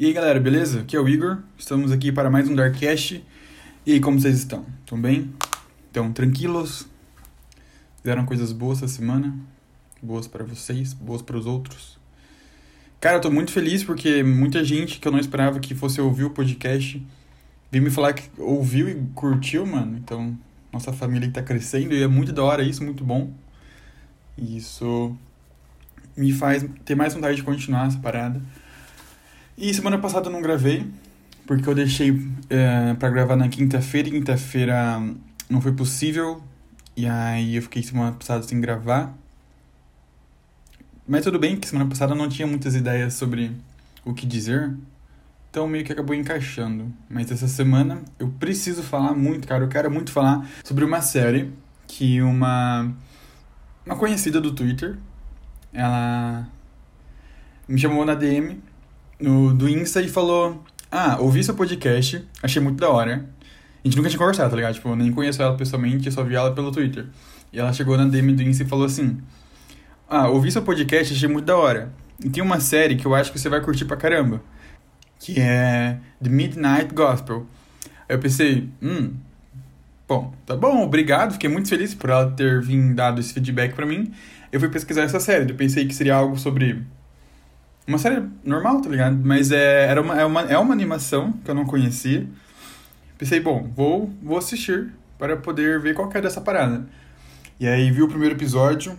E aí galera, beleza? Aqui é o Igor, estamos aqui para mais um Darkcast. E aí, como vocês estão? Estão bem? Estão tranquilos? Fizeram coisas boas essa semana? Boas para vocês, boas para os outros? Cara, eu tô muito feliz porque muita gente que eu não esperava que fosse ouvir o podcast veio me falar que ouviu e curtiu, mano. Então, nossa família tá crescendo e é muito da hora isso, muito bom. E isso me faz ter mais vontade de continuar essa parada. E semana passada eu não gravei, porque eu deixei é, para gravar na quinta-feira e quinta-feira não foi possível. E aí eu fiquei semana passada sem gravar. Mas tudo bem que semana passada eu não tinha muitas ideias sobre o que dizer. Então meio que acabou encaixando. Mas essa semana eu preciso falar muito, cara. Eu quero muito falar sobre uma série que uma uma conhecida do Twitter, ela me chamou na DM no, do Insta e falou: Ah, ouvi seu podcast, achei muito da hora. A gente nunca tinha conversado, tá ligado? Tipo, eu nem conheço ela pessoalmente, eu só vi ela pelo Twitter. E ela chegou na DM do Insta e falou assim: Ah, ouvi seu podcast, achei muito da hora. E tem uma série que eu acho que você vai curtir pra caramba, que é The Midnight Gospel. Aí eu pensei, hum, bom, tá bom, obrigado, fiquei muito feliz por ela ter vindo dado esse feedback para mim. Eu fui pesquisar essa série, eu pensei que seria algo sobre uma série normal, tá ligado? Mas é, era uma, é, uma, é uma animação que eu não conhecia. Pensei, bom, vou, vou assistir para poder ver qual que é dessa parada. E aí vi o primeiro episódio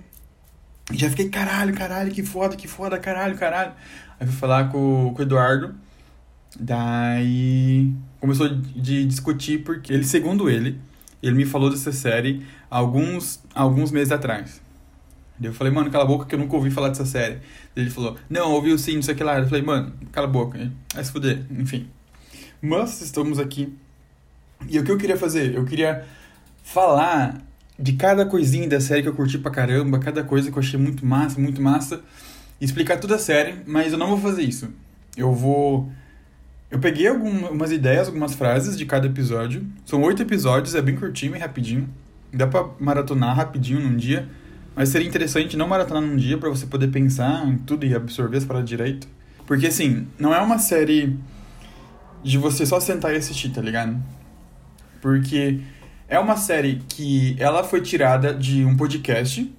e já fiquei, caralho, caralho, que foda, que foda, caralho, caralho. Aí fui falar com, com o Eduardo. Daí começou de discutir porque ele, segundo ele, ele me falou dessa série alguns, alguns meses atrás. Eu falei, mano, cala a boca que eu nunca ouvi falar dessa série. Ele falou, não, ouviu sim, não sei o que lá. Eu falei, mano, cala a boca. Vai se fuder, enfim. Mas estamos aqui. E o que eu queria fazer? Eu queria falar de cada coisinha da série que eu curti pra caramba, cada coisa que eu achei muito massa, muito massa. Explicar toda a série, mas eu não vou fazer isso. Eu vou. Eu peguei algumas ideias, algumas frases de cada episódio. São oito episódios, é bem curtinho e rapidinho. Dá pra maratonar rapidinho num dia. Mas seria interessante não maratonar num dia para você poder pensar em tudo e absorver as paradas direito. Porque assim, não é uma série de você só sentar e assistir, tá ligado? Porque é uma série que ela foi tirada de um podcast,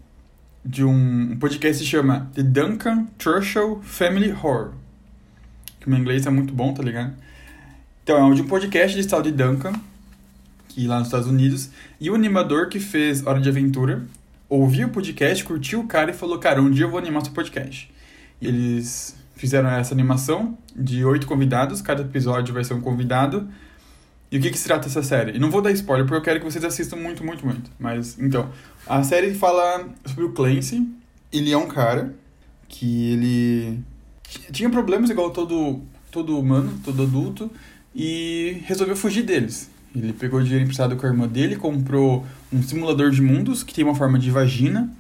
de um, podcast que se chama The Duncan Trussell Family Horror. Que meu inglês é muito bom, tá ligado? Então, é de um podcast de tal de Duncan, que lá nos Estados Unidos, e o animador que fez Hora de Aventura, ouviu o podcast, curtiu o cara e falou, cara, um dia eu vou animar seu podcast. E eles fizeram essa animação de oito convidados, cada episódio vai ser um convidado. E o que, que se trata essa série? E não vou dar spoiler, porque eu quero que vocês assistam muito, muito, muito. Mas, então, a série fala sobre o Clancy. Ele é um cara que ele tinha problemas igual todo, todo humano, todo adulto, e resolveu fugir deles. Ele pegou dinheiro emprestado com a irmã dele, comprou um simulador de mundos que tem uma forma de vagina.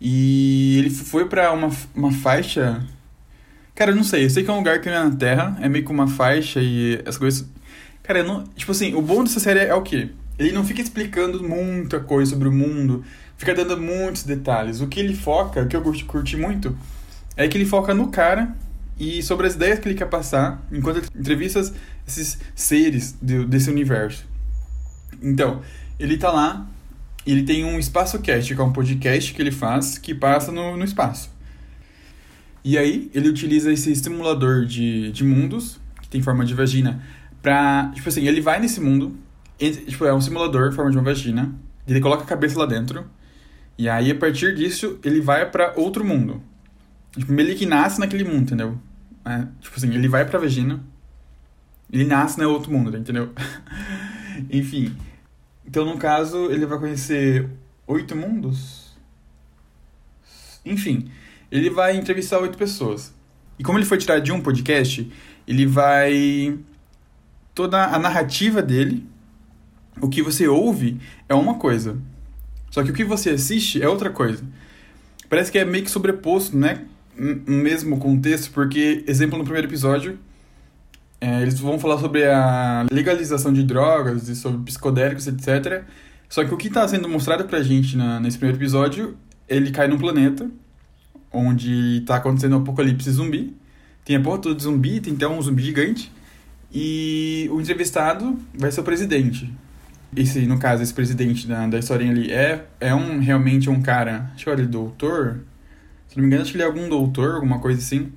E ele foi para uma, uma faixa. Cara, eu não sei, eu sei que é um lugar que não é na Terra, é meio que uma faixa e as coisas. Cara, eu não. Tipo assim, o bom dessa série é o quê? Ele não fica explicando muita coisa sobre o mundo, fica dando muitos detalhes. O que ele foca, o que eu curti, curti muito, é que ele foca no cara e sobre as ideias que ele quer passar enquanto ele entrevista esses seres de, desse universo. Então, ele tá lá, ele tem um espaço cast, que é um podcast que ele faz que passa no, no espaço. E aí, ele utiliza esse simulador de, de mundos, que tem forma de vagina, pra. Tipo assim, ele vai nesse mundo, ele, tipo, é um simulador em forma de uma vagina, ele coloca a cabeça lá dentro, e aí a partir disso ele vai para outro mundo. Tipo, ele que nasce naquele mundo, entendeu? É, tipo assim, ele vai pra vagina, ele nasce no outro mundo, entendeu? Enfim. Então, no caso, ele vai conhecer oito mundos? Enfim, ele vai entrevistar oito pessoas. E como ele foi tirado de um podcast, ele vai. Toda a narrativa dele, o que você ouve é uma coisa. Só que o que você assiste é outra coisa. Parece que é meio que sobreposto, né? no mesmo contexto, porque, exemplo, no primeiro episódio, é, eles vão falar sobre a legalização de drogas e sobre psicodélicos, etc. Só que o que está sendo mostrado pra gente na, nesse primeiro episódio, ele cai num planeta onde está acontecendo um apocalipse zumbi. tem a porra toda de zumbi, tem então um zumbi gigante. E o entrevistado vai ser o presidente. Esse, no caso, esse presidente da, da historinha ali é, é um, realmente um cara, acho que ele doutor, se não me engano, acho que ele é algum doutor, alguma coisa assim,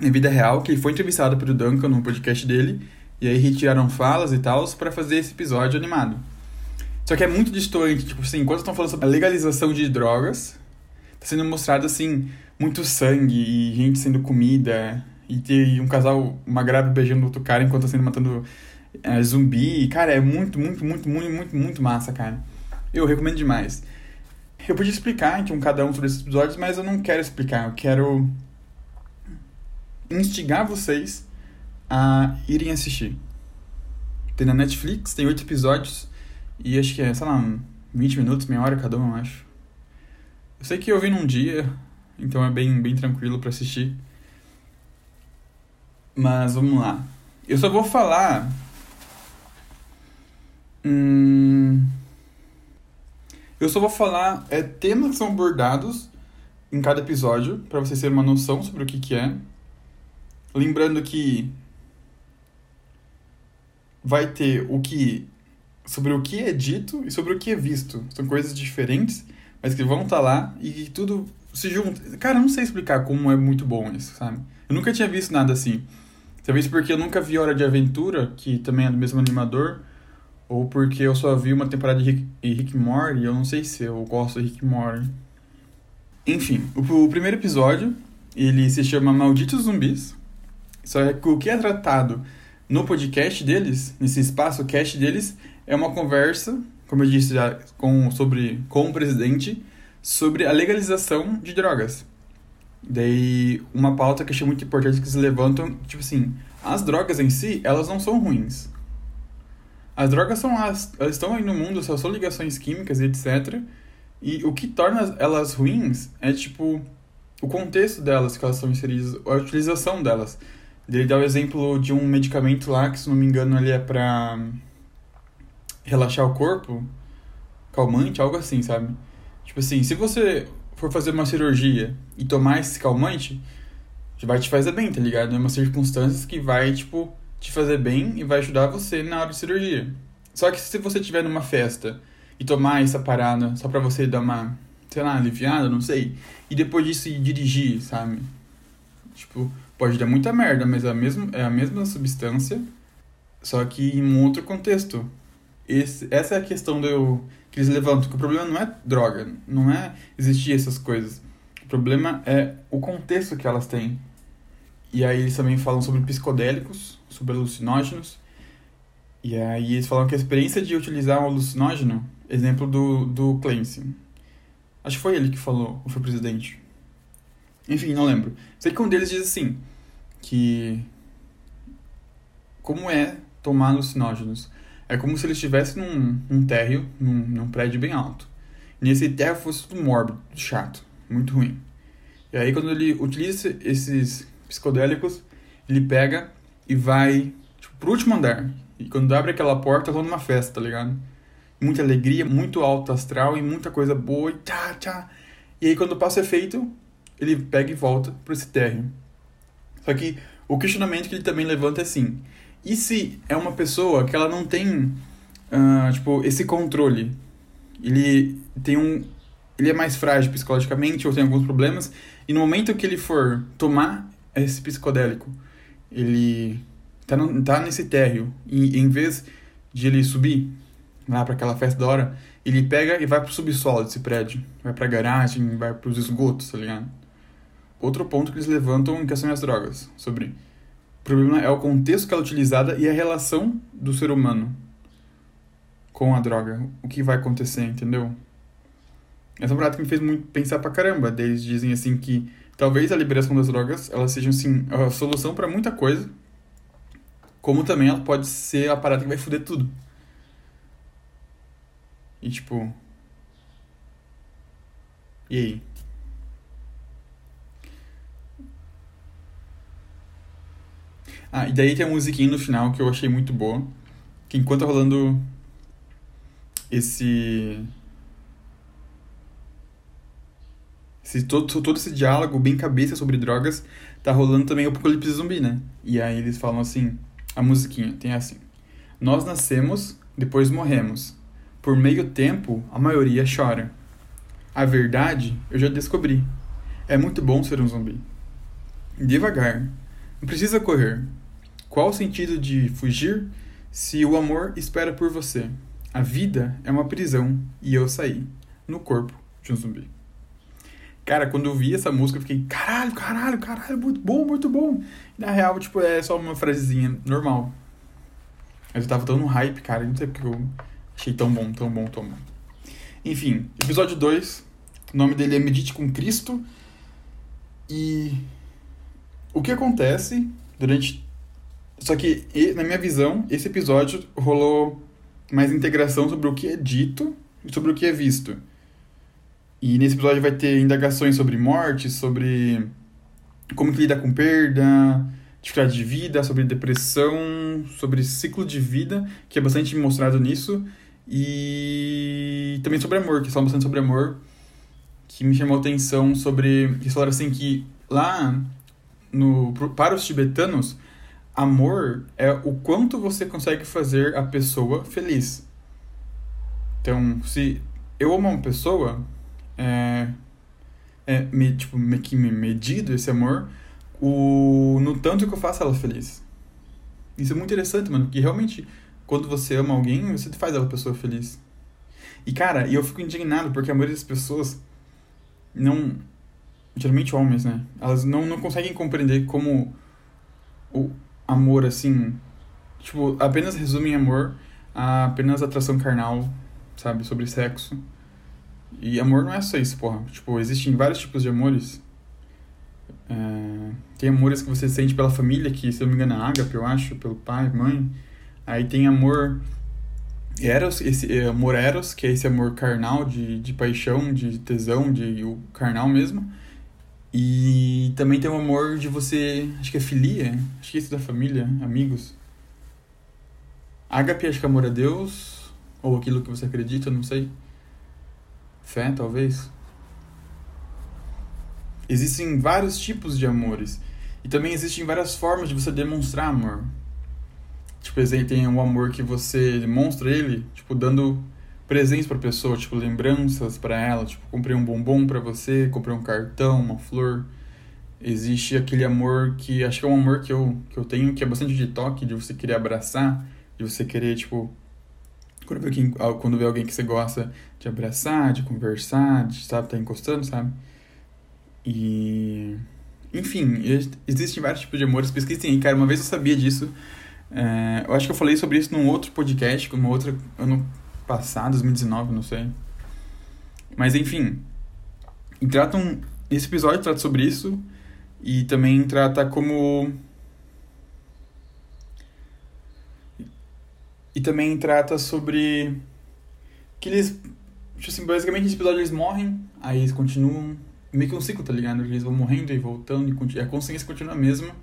na vida real, que foi entrevistado pelo Duncan no podcast dele, e aí retiraram falas e tal para fazer esse episódio animado. Só que é muito distante, tipo assim, enquanto estão falando sobre a legalização de drogas, tá sendo mostrado assim, muito sangue e gente sendo comida, e ter um casal, uma grávida beijando outro cara enquanto tá sendo matando é, zumbi. Cara, é muito, muito, muito, muito, muito, muito massa, cara. Eu recomendo demais. Eu podia explicar então cada um sobre esses episódios, mas eu não quero explicar. Eu quero instigar vocês a irem assistir. Tem na Netflix, tem oito episódios e acho que é, sei lá, 20 minutos, meia hora cada um, eu acho. Eu sei que eu vi num dia, então é bem, bem tranquilo para assistir. Mas vamos lá. Eu só vou falar. Hum, eu só vou falar é, temas que são abordados em cada episódio, para vocês terem uma noção sobre o que, que é. Lembrando que vai ter o que sobre o que é dito e sobre o que é visto. São coisas diferentes, mas que vão estar tá lá e tudo se junta. Cara, eu não sei explicar como é muito bom isso, sabe? Eu nunca tinha visto nada assim. Talvez porque eu nunca vi Hora de Aventura, que também é do mesmo animador, ou porque eu só vi uma temporada de Rick, Rick Morty, eu não sei se eu gosto de Rick Morty. Enfim, o, o primeiro episódio, ele se chama Malditos Zumbis, só que o que é tratado no podcast deles, nesse espaço cast deles, é uma conversa, como eu disse já, com, sobre, com o presidente, sobre a legalização de drogas. Daí, uma pauta que eu achei muito importante que eles levantam, tipo assim, as drogas em si, elas não são ruins. As drogas são as, elas estão aí no mundo, só são ligações químicas e etc. E o que torna elas ruins é, tipo, o contexto delas, que elas são inseridas, a utilização delas. Ele dá o exemplo de um medicamento lá, que se não me engano ele é pra relaxar o corpo, calmante, algo assim, sabe? Tipo assim, se você for fazer uma cirurgia e tomar esse calmante, vai te fazer bem, tá ligado? É uma circunstância que vai, tipo, te fazer bem e vai ajudar você na hora de cirurgia. Só que se você estiver numa festa e tomar essa parada só pra você dar uma, sei lá, aliviada, não sei, e depois disso ir dirigir, sabe? Tipo, pode dar muita merda, mas é a mesma, é a mesma substância, só que em um outro contexto. Esse, essa é a questão do, que eles levantam, que o problema não é droga, não é existir essas coisas. O problema é o contexto que elas têm. E aí eles também falam sobre psicodélicos, sobre alucinógenos. E aí eles falam que a experiência de utilizar um alucinógeno, exemplo do, do Clancy. Acho que foi ele que falou, ou foi o presidente. Enfim, não lembro. Sei que um deles diz assim, que como é tomar alucinógenos? É como se ele estivesse num, num térreo, num, num prédio bem alto. E nesse térreo fosse tudo mórbido, chato, muito ruim. E aí quando ele utiliza esses psicodélicos, ele pega e vai tipo, pro último andar. E quando abre aquela porta, tá numa festa, tá ligado? Muita alegria, muito alto astral e muita coisa boa e tchá, tchá. E aí quando passa o efeito, ele pega e volta para esse térreo. Só que o questionamento que ele também levanta é assim: e se é uma pessoa que ela não tem, uh, tipo, esse controle? Ele tem um. Ele é mais frágil psicologicamente ou tem alguns problemas, e no momento que ele for tomar esse psicodélico, ele tá, no, tá nesse térreo, e em vez de ele subir lá para aquela festa da hora, ele pega e vai pro subsolo desse prédio, vai pra garagem, vai pros esgotos, tá ligado? Outro ponto que eles levantam em questão das drogas, sobre o problema é o contexto que ela é utilizada e a relação do ser humano com a droga. O que vai acontecer, entendeu? Essa é parada que me fez muito pensar pra caramba. Eles dizem assim que talvez a liberação das drogas ela seja assim, a solução para muita coisa, como também ela pode ser a parada que vai foder tudo. E tipo. E aí? Ah, e daí tem a musiquinha no final que eu achei muito boa. Que enquanto tá rolando esse. esse, todo, todo esse diálogo bem cabeça sobre drogas, tá rolando também o apocalipse zumbi, né? E aí eles falam assim, a musiquinha tem assim: Nós nascemos, depois morremos. Por meio tempo, a maioria chora. A verdade eu já descobri. É muito bom ser um zumbi. Devagar. Não precisa correr. Qual o sentido de fugir se o amor espera por você? A vida é uma prisão e eu saí no corpo de um zumbi. Cara, quando eu vi essa música, eu fiquei, caralho, caralho, caralho, muito bom, muito bom. E, na real, tipo, é só uma frasezinha normal. Mas eu tava tão no hype, cara, não sei porque eu achei tão bom, tão bom, tão bom. Enfim, episódio 2. O nome dele é Medite com Cristo. E o que acontece durante. Só que, na minha visão, esse episódio rolou mais integração sobre o que é dito e sobre o que é visto. E nesse episódio vai ter indagações sobre morte, sobre como que lida com perda, dificuldade de vida, sobre depressão, sobre ciclo de vida, que é bastante mostrado nisso, e também sobre amor, que falam bastante sobre amor, que me chamou a atenção sobre. Eles falaram assim que lá no, para os tibetanos, amor é o quanto você consegue fazer a pessoa feliz. Então, se eu amo uma pessoa, é, é me, tipo, me, me medido esse amor o, no tanto que eu faço ela feliz. Isso é muito interessante, mano, porque realmente quando você ama alguém, você faz ela pessoa feliz. E cara, eu fico indignado porque a maioria das pessoas não geralmente homens, né? Elas não, não conseguem compreender como o amor, assim, tipo, apenas resumem amor a apenas atração carnal, sabe? Sobre sexo. E amor não é só isso, porra. Tipo, existem vários tipos de amores. É... Tem amores que você sente pela família, que se eu não me engano é ágape, eu acho, pelo pai, mãe. Aí tem amor eros, esse é, amor eros, que é esse amor carnal, de, de paixão, de tesão, de o carnal mesmo. E também tem o amor de você, acho que é filia, acho que é isso da família, amigos. Ágape, acho que é amor a Deus, ou aquilo que você acredita, não sei. Fé, talvez. Existem vários tipos de amores. E também existem várias formas de você demonstrar amor. Tipo, tem o amor que você demonstra ele, tipo, dando presentes para pessoa, tipo lembranças para ela, tipo comprei um bombom para você, comprei um cartão, uma flor. Existe aquele amor que acho que é um amor que eu, que eu tenho que é bastante de toque, de você querer abraçar, de você querer tipo quando vê, quando vê alguém que você gosta de abraçar, de conversar, de sabe, tá encostando, sabe? E enfim, existem vários tipos de amores, pesquisem aí, cara, uma vez eu sabia disso. É, eu acho que eu falei sobre isso num outro podcast, uma outra ano passado, 2019, não sei. Mas enfim, tratam esse episódio trata sobre isso e também trata como e também trata sobre que eles tipo assim, basicamente nesse episódio eles morrem, aí eles continuam meio que um ciclo, tá ligado? Eles vão morrendo e voltando e a consciência continua a mesma.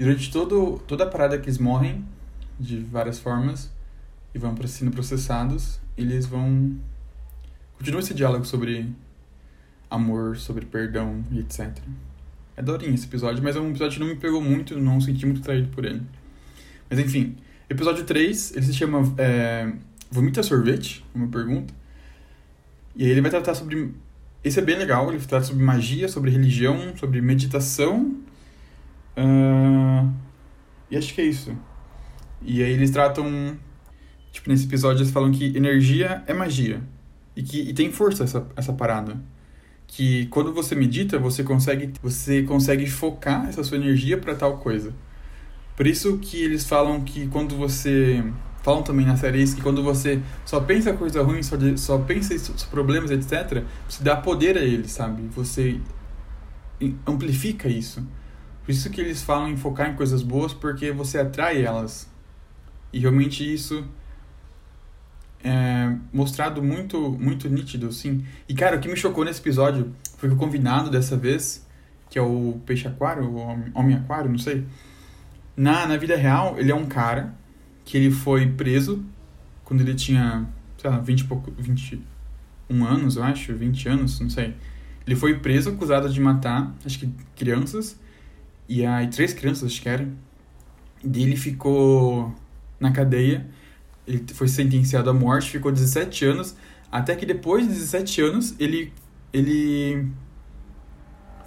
E durante todo, toda a parada que eles morrem, de várias formas, e vão sendo processados, eles vão. Continua esse diálogo sobre amor, sobre perdão e etc. É daorinha esse episódio, mas é um episódio que não me pegou muito, não senti muito traído por ele. Mas enfim, episódio 3, ele se chama é, Vomita Sorvete, uma pergunta. E aí ele vai tratar sobre. Esse é bem legal, ele trata sobre magia, sobre religião, sobre meditação. Uh, e acho que é isso. E aí eles tratam Tipo, nesse episódio eles falam que energia é magia. E que e tem força essa, essa parada. Que quando você medita, você consegue, você consegue focar essa sua energia para tal coisa. Por isso que eles falam que quando você. Falam também na série isso, que quando você só pensa coisa ruim, só, de, só pensa em problemas, etc., você dá poder a eles, sabe? Você amplifica isso. Por isso que eles falam em focar em coisas boas, porque você atrai elas. E realmente isso é, mostrado muito, muito nítido, assim. E, cara, o que me chocou nesse episódio foi que o convidado dessa vez, que é o peixe aquário, o homem aquário, não sei. Na, na vida real, ele é um cara que ele foi preso quando ele tinha, sei lá, 20 pouco, 21 anos, eu acho, 20 anos, não sei. Ele foi preso acusado de matar, acho que crianças, e aí três crianças, acho que eram. E ele ficou na cadeia, ele foi sentenciado à morte, ficou 17 anos, até que depois de 17 anos ele ele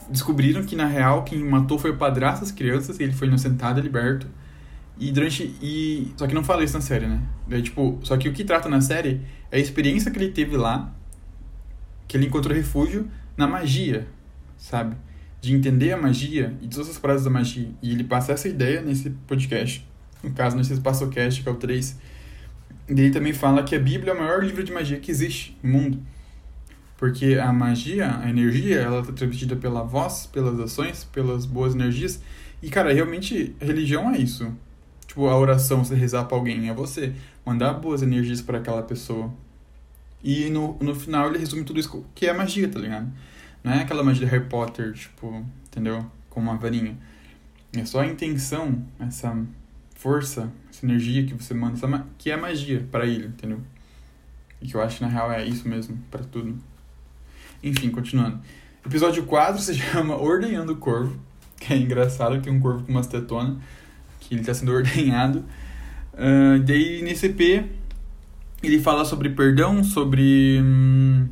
descobriram que na real quem matou foi o padrasto das crianças, e ele foi inocentado e liberto. E durante e só que não fala isso na série, né? Tipo, só que o que trata na série é a experiência que ele teve lá, que ele encontrou refúgio na magia, sabe? De entender a magia e todas as paradas da magia. E ele passa essa ideia nesse podcast. No caso, nesse EspaçoCast, que é o 3. E ele também fala que a Bíblia é o maior livro de magia que existe no mundo. Porque a magia, a energia, ela está transmitida pela voz, pelas ações, pelas boas energias. E, cara, realmente, religião é isso. Tipo, a oração, você rezar pra alguém, é você mandar boas energias para aquela pessoa. E no, no final ele resume tudo isso que é magia, tá ligado? Não é aquela magia de Harry Potter, tipo, entendeu? Com uma varinha. É só a intenção, essa força, essa energia que você manda, que é magia para ele, entendeu? E que eu acho que na real é isso mesmo, para tudo. Enfim, continuando. Episódio 4 se chama Ordenhando o Corvo, que é engraçado que tem um corvo com umas tetonas, que ele está sendo ordenhado. Uh, daí nesse EP ele fala sobre perdão, sobre. Hum,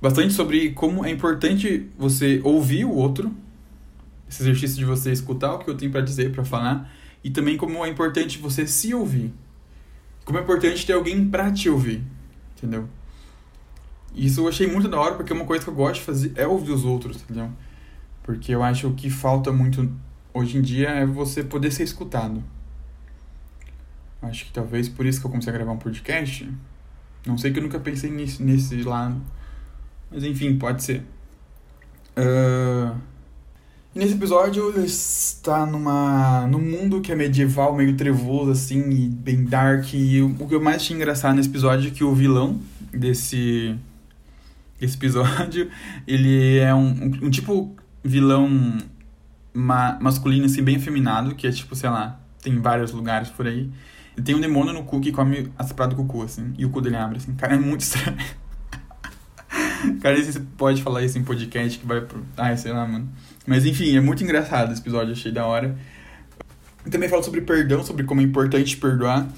bastante sobre como é importante você ouvir o outro, esse exercício de você escutar o que eu tenho para dizer, para falar, e também como é importante você se ouvir. Como é importante ter alguém para te ouvir, entendeu? Isso eu achei muito da hora, porque uma coisa que eu gosto de fazer é ouvir os outros, entendeu? Porque eu acho que falta muito hoje em dia é você poder ser escutado. Acho que talvez por isso que eu comecei a gravar um podcast. Não sei que eu nunca pensei nisso, nesse lado. Mas enfim, pode ser. Uh... Nesse episódio ele está numa num mundo que é medieval, meio trevoso assim, e bem dark. E o, que eu mais achei engraçado nesse episódio é que o vilão desse esse episódio, ele é um, um, um tipo vilão ma masculino, assim, bem afeminado, que é tipo, sei lá, tem vários lugares por aí. E tem um demônio no cu que come as pradas do cu, assim, e o cu dele abre, assim. Cara, é muito estranho. Cara, você pode falar isso em podcast que vai pro. Ai, sei lá, mano. Mas enfim, é muito engraçado esse episódio, achei da hora. E também fala sobre perdão, sobre como é importante perdoar.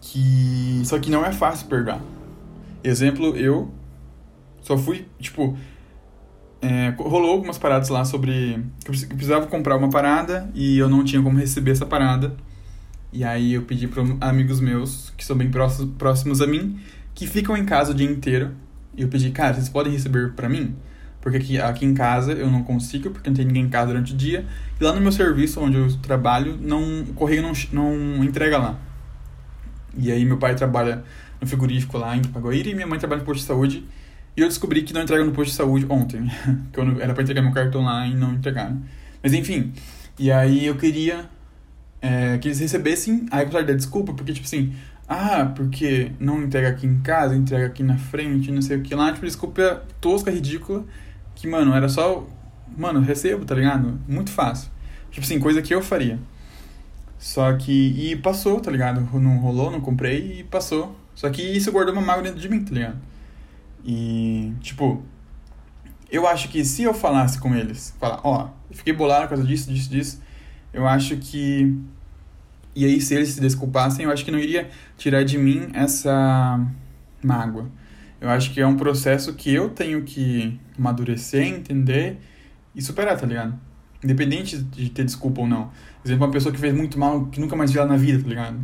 Que. Só que não é fácil perdoar. Exemplo, eu só fui, tipo, é, rolou algumas paradas lá sobre. Eu precisava comprar uma parada e eu não tinha como receber essa parada. E aí eu pedi para amigos meus, que são bem próximos a mim, que ficam em casa o dia inteiro. E eu pedi, cara, vocês podem receber para mim? Porque aqui, aqui em casa eu não consigo, porque não tem ninguém em casa durante o dia. E lá no meu serviço, onde eu trabalho, não, o correio não, não entrega lá. E aí meu pai trabalha no frigorífico lá em Paguaíra e minha mãe trabalha no posto de saúde. E eu descobri que não entregaram no posto de saúde ontem. que eu era pra entregar meu cartão lá e não entregaram. Mas enfim. E aí eu queria é, que eles recebessem. Aí eu falei, desculpa, porque tipo assim. Ah, porque não entrega aqui em casa, entrega aqui na frente, não sei o que lá. Tipo, desculpa tosca, ridícula. Que, mano, era só. Mano, recebo, tá ligado? Muito fácil. Tipo assim, coisa que eu faria. Só que. E passou, tá ligado? Não rolou, não comprei e passou. Só que isso guardou uma mágoa dentro de mim, tá ligado? E, tipo, eu acho que se eu falasse com eles, falar, ó, oh, fiquei bolado por causa disso, disso, disso, eu acho que. E aí, se eles se desculpassem, eu acho que não iria tirar de mim essa mágoa. Eu acho que é um processo que eu tenho que amadurecer, entender e superar, tá ligado? Independente de ter desculpa ou não. Por exemplo, uma pessoa que fez muito mal, que nunca mais viu ela na vida, tá ligado?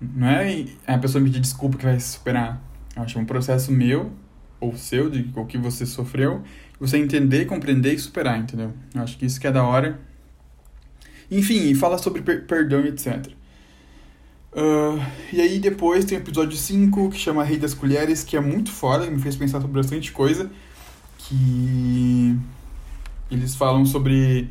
Não é a pessoa pedir desculpa que vai superar. Eu acho que é um processo meu, ou seu, de o que você sofreu, você entender, compreender e superar, entendeu? Eu acho que isso que é da hora. Enfim, fala sobre per perdão etc. Uh, e aí depois tem o episódio 5, que chama Rei das Colheres, que é muito foda, me fez pensar sobre bastante coisa. Que eles falam sobre,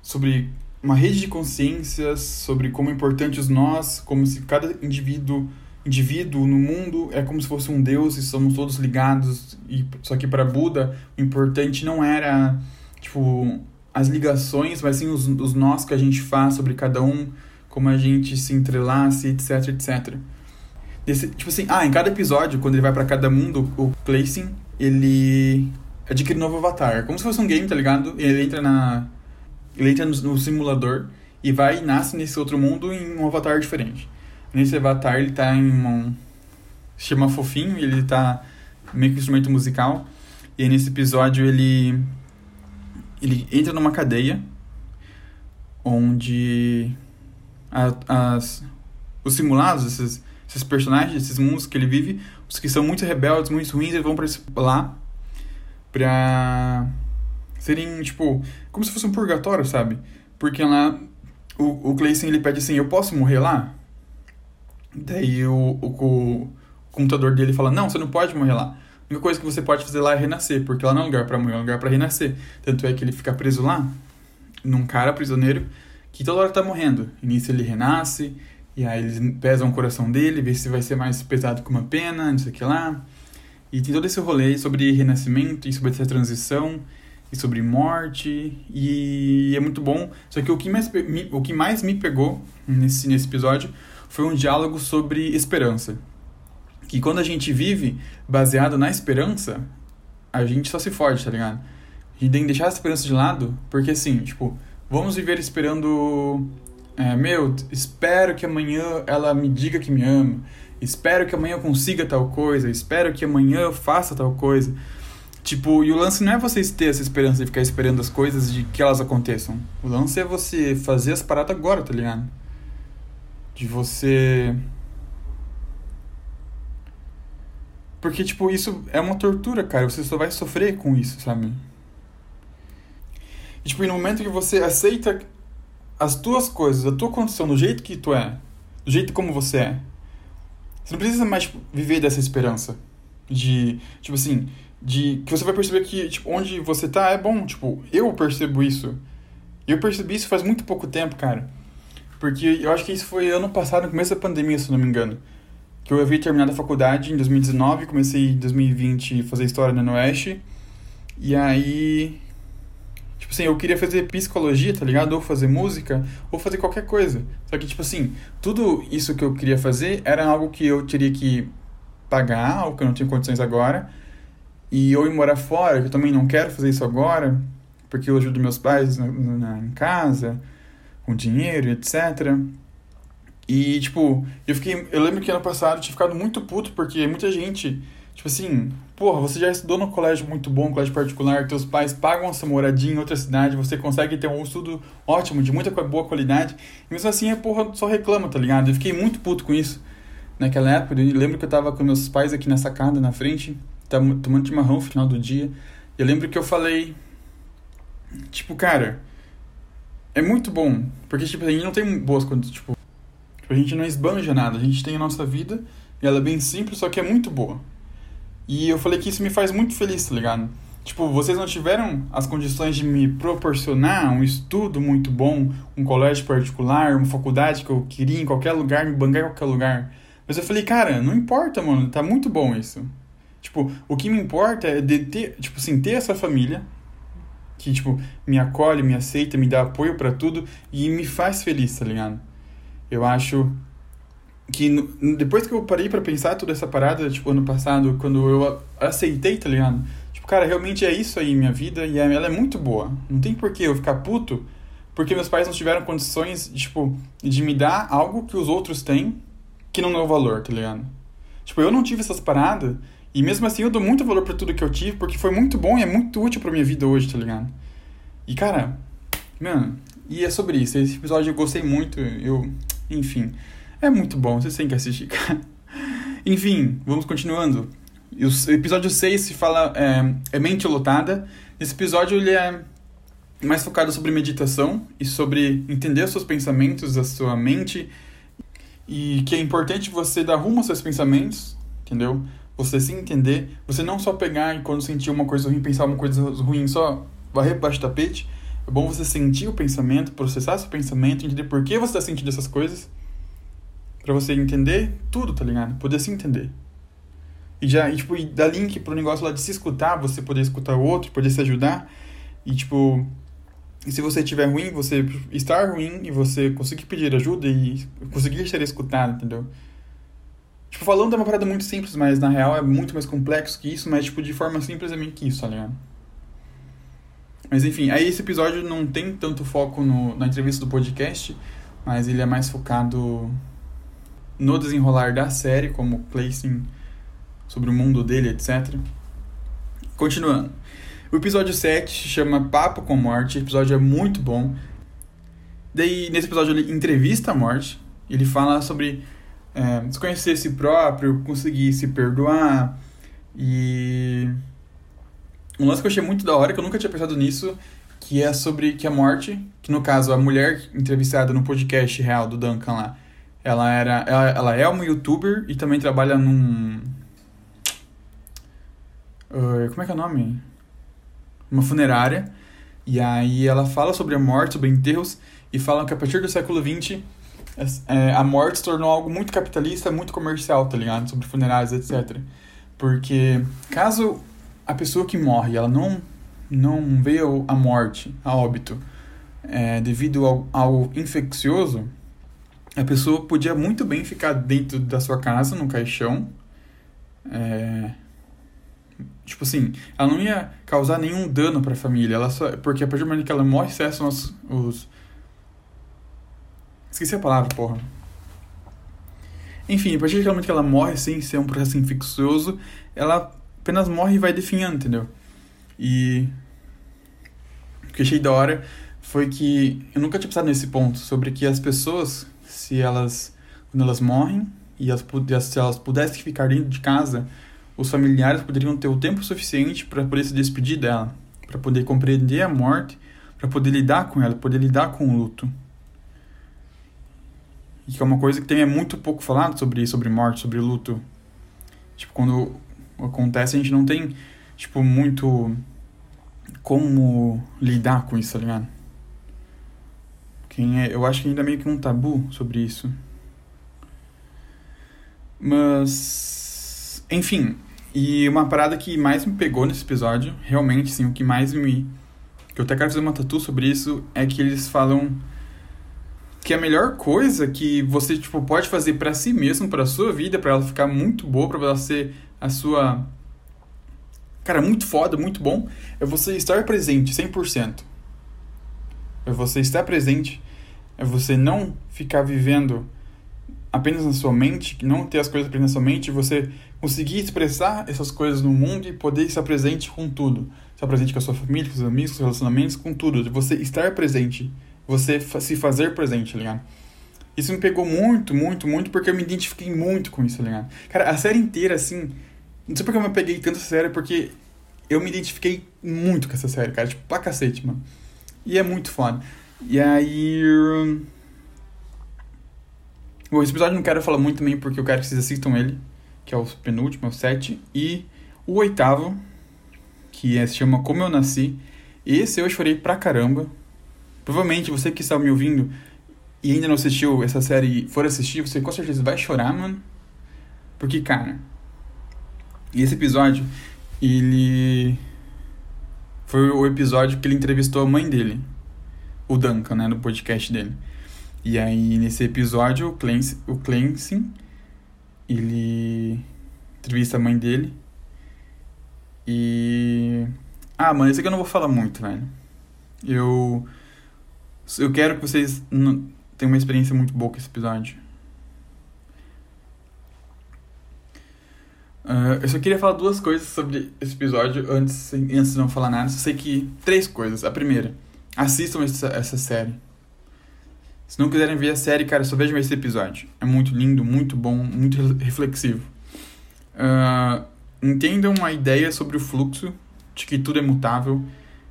sobre uma rede de consciências, sobre como é importante os nós, como se cada indivíduo indivíduo no mundo é como se fosse um deus e somos todos ligados e só que para Buda o importante não era tipo as ligações mas sim os, os nós que a gente faz sobre cada um como a gente se entrelaça etc etc Desse, tipo assim ah em cada episódio quando ele vai para cada mundo o Clayson ele adquire um novo avatar. Como se fosse um game, tá ligado? Ele entra na. Ele entra no, no simulador e vai e nasce nesse outro mundo em um avatar diferente. Nesse avatar ele tá em um. Se chama Fofinho ele tá meio que um instrumento musical. E nesse episódio ele. Ele entra numa cadeia onde a, as, os simulados, esses, esses personagens, esses mundos que ele vive, os que são muito rebeldes, muito ruins, eles vão pra lá pra serem, tipo, como se fosse um purgatório, sabe? Porque lá o, o Clayson ele pede assim, eu posso morrer lá? Daí o, o, o, computador dele fala, não, você não pode morrer lá. Única coisa que você pode fazer lá é renascer, porque lá não é lugar para morrer, é lugar para renascer. Tanto é que ele fica preso lá, num cara prisioneiro, que toda hora tá morrendo. E ele renasce, e aí eles pesam o coração dele, vê se vai ser mais pesado que uma pena, não sei o que lá. E tem todo esse rolê sobre renascimento e sobre essa transição e sobre morte e é muito bom. Só que o que mais me, o que mais me pegou nesse nesse episódio foi um diálogo sobre esperança. Que quando a gente vive baseado na esperança, a gente só se fode, tá ligado? Gente tem que deixar a esperança de lado, porque assim, tipo, vamos viver esperando é, meu, espero que amanhã ela me diga que me ama espero que amanhã eu consiga tal coisa, espero que amanhã eu faça tal coisa. Tipo, e o lance não é vocês ter essa esperança de ficar esperando as coisas de que elas aconteçam. O lance é você fazer as paradas agora, tá ligado? De você. Porque, tipo, isso é uma tortura, cara. Você só vai sofrer com isso, sabe? E, tipo, no momento que você aceita as tuas coisas, a tua condição, do jeito que tu é, do jeito como você é, você não precisa mais tipo, viver dessa esperança. De, tipo assim, de que você vai perceber que tipo, onde você tá é bom. Tipo, eu percebo isso. Eu percebi isso faz muito pouco tempo, cara. Porque eu acho que isso foi ano passado, no começo da pandemia, se não me engano. Que eu havia terminado a faculdade em 2019, comecei em 2020 a fazer história na Oeste. E aí Tipo assim, eu queria fazer psicologia, tá ligado? Ou fazer música, ou fazer qualquer coisa. Só que, tipo assim, tudo isso que eu queria fazer era algo que eu teria que pagar, algo que eu não tinha condições agora. E ou ir morar fora, que eu também não quero fazer isso agora, porque eu ajudo meus pais na, na, em casa, com dinheiro, etc. E, tipo, eu fiquei. Eu lembro que ano passado eu tinha ficado muito puto, porque muita gente Tipo assim, porra, você já estudou num colégio muito bom, colégio particular, teus pais pagam a sua moradia em outra cidade, você consegue ter um estudo ótimo, de muita boa qualidade, e mesmo assim a porra só reclama, tá ligado? Eu fiquei muito puto com isso naquela época. Eu lembro que eu tava com meus pais aqui na sacada, na frente, tomando chimarrão no final do dia. Eu lembro que eu falei, tipo, cara, é muito bom, porque tipo, a gente não tem boas condições, tipo, a gente não esbanja nada, a gente tem a nossa vida, e ela é bem simples, só que é muito boa. E eu falei que isso me faz muito feliz, tá ligado? Tipo, vocês não tiveram as condições de me proporcionar um estudo muito bom, um colégio particular, uma faculdade que eu queria em qualquer lugar, me bancar em qualquer lugar. Mas eu falei, cara, não importa, mano, tá muito bom isso. Tipo, o que me importa é de ter, tipo assim, ter essa família que, tipo, me acolhe, me aceita, me dá apoio para tudo e me faz feliz, tá ligado? Eu acho que depois que eu parei para pensar toda essa parada, tipo, ano passado, quando eu aceitei, tá ligado? Tipo, cara, realmente é isso aí minha vida e ela é muito boa. Não tem por que eu ficar puto porque meus pais não tiveram condições, tipo, de me dar algo que os outros têm que não é o valor, tá ligado? Tipo, eu não tive essas paradas e mesmo assim eu dou muito valor para tudo que eu tive porque foi muito bom e é muito útil pra minha vida hoje, tá ligado? E, cara, mano, e é sobre isso. Esse episódio eu gostei muito, eu, enfim... É muito bom, vocês têm que assistir, cara. Enfim, vamos continuando. O episódio 6 se fala é, é mente lotada. Esse episódio ele é mais focado sobre meditação e sobre entender os seus pensamentos, a sua mente e que é importante você dar rumo aos seus pensamentos, entendeu? Você se entender, você não só pegar e quando sentir uma coisa ruim, pensar uma coisa ruim, só varrer baixo do tapete. É bom você sentir o pensamento, processar seu pensamento, entender por que você está sentindo essas coisas para você entender tudo, tá ligado? Poder se entender. E já, e, tipo, e dar link pro negócio lá de se escutar, você poder escutar o outro, poder se ajudar. E, tipo, e se você estiver ruim, você estar ruim e você conseguir pedir ajuda e conseguir ser escutado, entendeu? Tipo, falando é uma parada muito simples, mas na real é muito mais complexo que isso, mas, tipo, de forma simples é meio que isso, tá ligado? Mas enfim, aí esse episódio não tem tanto foco no, na entrevista do podcast, mas ele é mais focado no desenrolar da série, como placing sobre o mundo dele, etc. Continuando. O episódio 7 se chama Papo com Morte. O episódio é muito bom. Daí, nesse episódio, ele entrevista a morte. Ele fala sobre é, desconhecer si próprio, conseguir se perdoar. E. Um lance que eu achei muito da hora, que eu nunca tinha pensado nisso, que é sobre que a morte, que no caso a mulher entrevistada no podcast real do Duncan lá, ela era ela, ela é uma youtuber e também trabalha num uh, como é que é o nome? Uma funerária. E aí ela fala sobre a morte, sobre enterros e fala que a partir do século XX é, a morte se tornou algo muito capitalista, muito comercial, tá ligado? Sobre funerárias, etc. Porque caso a pessoa que morre, ela não, não veio a morte, a óbito, é, devido ao, ao infeccioso, a pessoa podia muito bem ficar dentro da sua casa, no caixão. É, tipo assim, ela não ia causar nenhum dano para a família, ela só, porque a partir do momento que ela morre, cessam os, os Esqueci a palavra, porra. Enfim, a partir do momento que ela morre sem ser um processo infeccioso, ela apenas morre e vai definhando, entendeu? E o que achei da hora foi que eu nunca tinha pensado nesse ponto, sobre que as pessoas, se elas, quando elas morrem, e elas, se elas pudessem ficar dentro de casa, os familiares poderiam ter o tempo suficiente para poder se despedir dela, para poder compreender a morte, para poder lidar com ela, poder lidar com o luto. E que é uma coisa que tem é muito pouco falado sobre sobre morte, sobre luto. Tipo, quando acontece, a gente não tem, tipo, muito como lidar com isso, tá ligado? Quem é, eu acho que ainda é meio que um tabu sobre isso. Mas, enfim, e uma parada que mais me pegou nesse episódio, realmente, sim, o que mais me que eu até quero fazer uma tatu sobre isso é que eles falam que a melhor coisa que você tipo pode fazer para si mesmo, para sua vida, para ela ficar muito boa, para ser a sua cara muito foda, muito bom, é você estar presente 100%. É você estar presente, é você não ficar vivendo apenas na sua mente, não ter as coisas apenas na sua mente, você conseguir expressar essas coisas no mundo e poder estar presente com tudo. Estar presente com a sua família, com seus amigos, com seus relacionamentos, com tudo. Você estar presente você se fazer presente, tá ligado? Isso me pegou muito, muito, muito, porque eu me identifiquei muito com isso, tá ligado? Cara, a série inteira, assim. Não sei porque eu me peguei tanto essa série, porque eu me identifiquei muito com essa série, cara. Tipo, pra cacete, mano. E é muito foda. E aí. Bom, esse episódio não quero falar muito também, porque eu quero que vocês assistam ele, que é o penúltimo, é o 7. E o oitavo, que é, se chama Como Eu Nasci. Esse eu chorei pra caramba. Provavelmente você que está me ouvindo e ainda não assistiu essa série for assistir, você com certeza vai chorar, mano. Porque, cara, esse episódio, ele. Foi o episódio que ele entrevistou a mãe dele, o Duncan, né, no podcast dele. E aí, nesse episódio, o Clancy, o Clancy ele entrevista a mãe dele. E. Ah, mano, isso aqui eu não vou falar muito, velho. Eu eu quero que vocês tenham uma experiência muito boa com esse episódio. Uh, eu só queria falar duas coisas sobre esse episódio antes, antes de não falar nada. Só sei que. Três coisas. A primeira, assistam essa, essa série. Se não quiserem ver a série, cara, só vejam esse episódio. É muito lindo, muito bom, muito reflexivo. Uh, entendam a ideia sobre o fluxo, de que tudo é mutável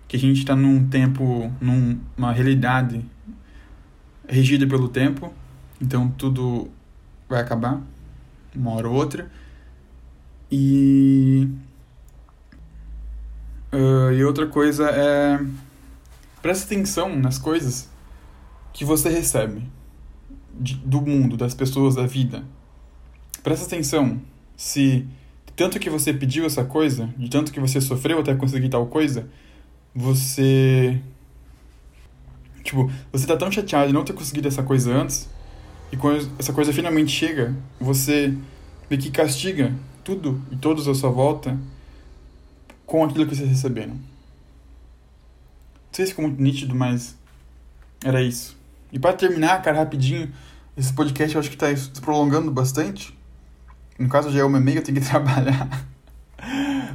que a gente está num tempo, numa realidade regida pelo tempo, então tudo vai acabar, uma hora ou outra. E. Uh, e outra coisa é. Preste atenção nas coisas que você recebe de, do mundo, das pessoas, da vida. Presta atenção se tanto que você pediu essa coisa, de tanto que você sofreu até conseguir tal coisa, você. Tipo, você tá tão chateado de não ter conseguido essa coisa antes, e quando essa coisa finalmente chega, você meio que castiga tudo e todos à sua volta com aquilo que vocês receberam. sei se ficou muito nítido, mas era isso. E para terminar, cara, rapidinho, esse podcast eu acho que tá se prolongando bastante. No caso já é uma meia, eu tenho que trabalhar.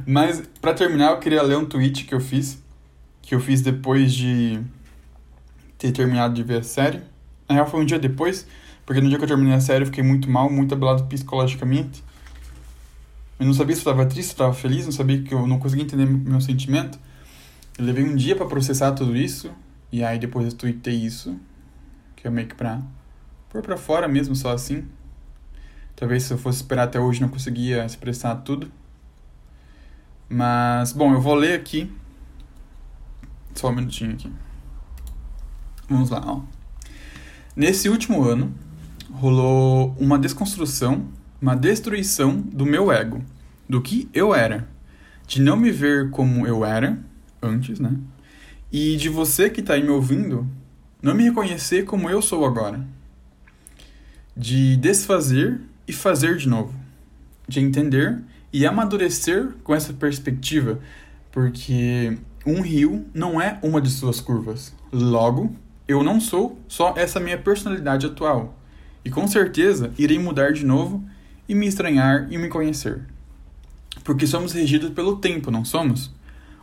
Mas para terminar, eu queria ler um tweet que eu fiz, que eu fiz depois de ter terminado de ver a série. Na real foi um dia depois, porque no dia que eu terminei a série eu fiquei muito mal, muito abalado psicologicamente. Eu não sabia se eu estava triste, se eu estava feliz, não sabia que eu não conseguia entender meu sentimento. Eu levei um dia para processar tudo isso, e aí depois eu tuitei isso, que é meio que pra pôr pra fora mesmo, só assim. Talvez se eu fosse esperar até hoje não conseguia expressar tudo. Mas, bom, eu vou ler aqui. Só um minutinho aqui. Vamos lá, ó. Nesse último ano, rolou uma desconstrução, uma destruição do meu ego, do que eu era, de não me ver como eu era antes, né? E de você que está aí me ouvindo, não me reconhecer como eu sou agora. De desfazer e fazer de novo. De entender e amadurecer com essa perspectiva, porque um rio não é uma de suas curvas. Logo, eu não sou só essa minha personalidade atual. E com certeza irei mudar de novo e me estranhar e me conhecer. Porque somos regidos pelo tempo, não somos?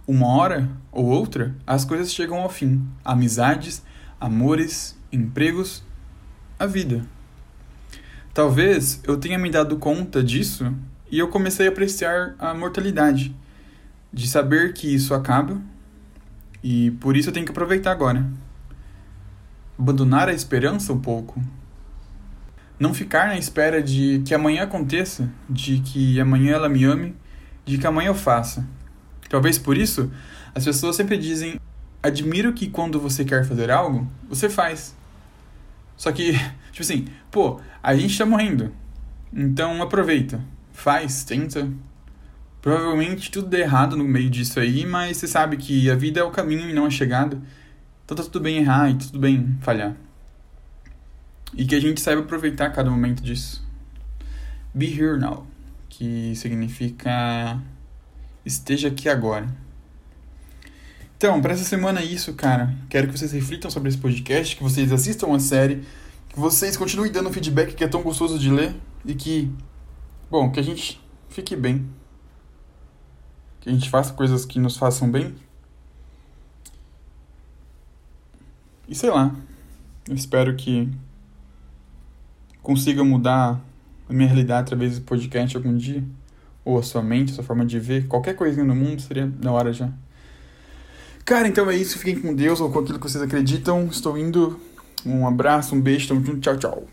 Uma hora ou outra, as coisas chegam ao fim. Amizades, amores, empregos, a vida. Talvez eu tenha me dado conta disso e eu comecei a apreciar a mortalidade, de saber que isso acaba e por isso eu tenho que aproveitar agora. Abandonar a esperança um pouco. Não ficar na espera de que amanhã aconteça, de que amanhã ela me ame, de que amanhã eu faça. Talvez por isso as pessoas sempre dizem: admiro que quando você quer fazer algo, você faz. Só que, tipo assim, pô, a gente tá morrendo. Então aproveita faz, tenta. Provavelmente tudo dê errado no meio disso aí, mas você sabe que a vida é o caminho e não a chegada. Então tá tudo bem errar e tudo bem falhar. E que a gente saiba aproveitar cada momento disso. Be here now, que significa esteja aqui agora. Então, para essa semana é isso, cara. Quero que vocês reflitam sobre esse podcast, que vocês assistam a série, que vocês continuem dando feedback que é tão gostoso de ler e que Bom, que a gente fique bem. Que a gente faça coisas que nos façam bem. E sei lá. Eu espero que consiga mudar a minha realidade através do podcast algum dia. Ou a sua mente, a sua forma de ver. Qualquer coisinha no mundo seria da hora já. Cara, então é isso. Fiquem com Deus ou com aquilo que vocês acreditam. Estou indo. Um abraço, um beijo, tamo junto. Tchau, tchau.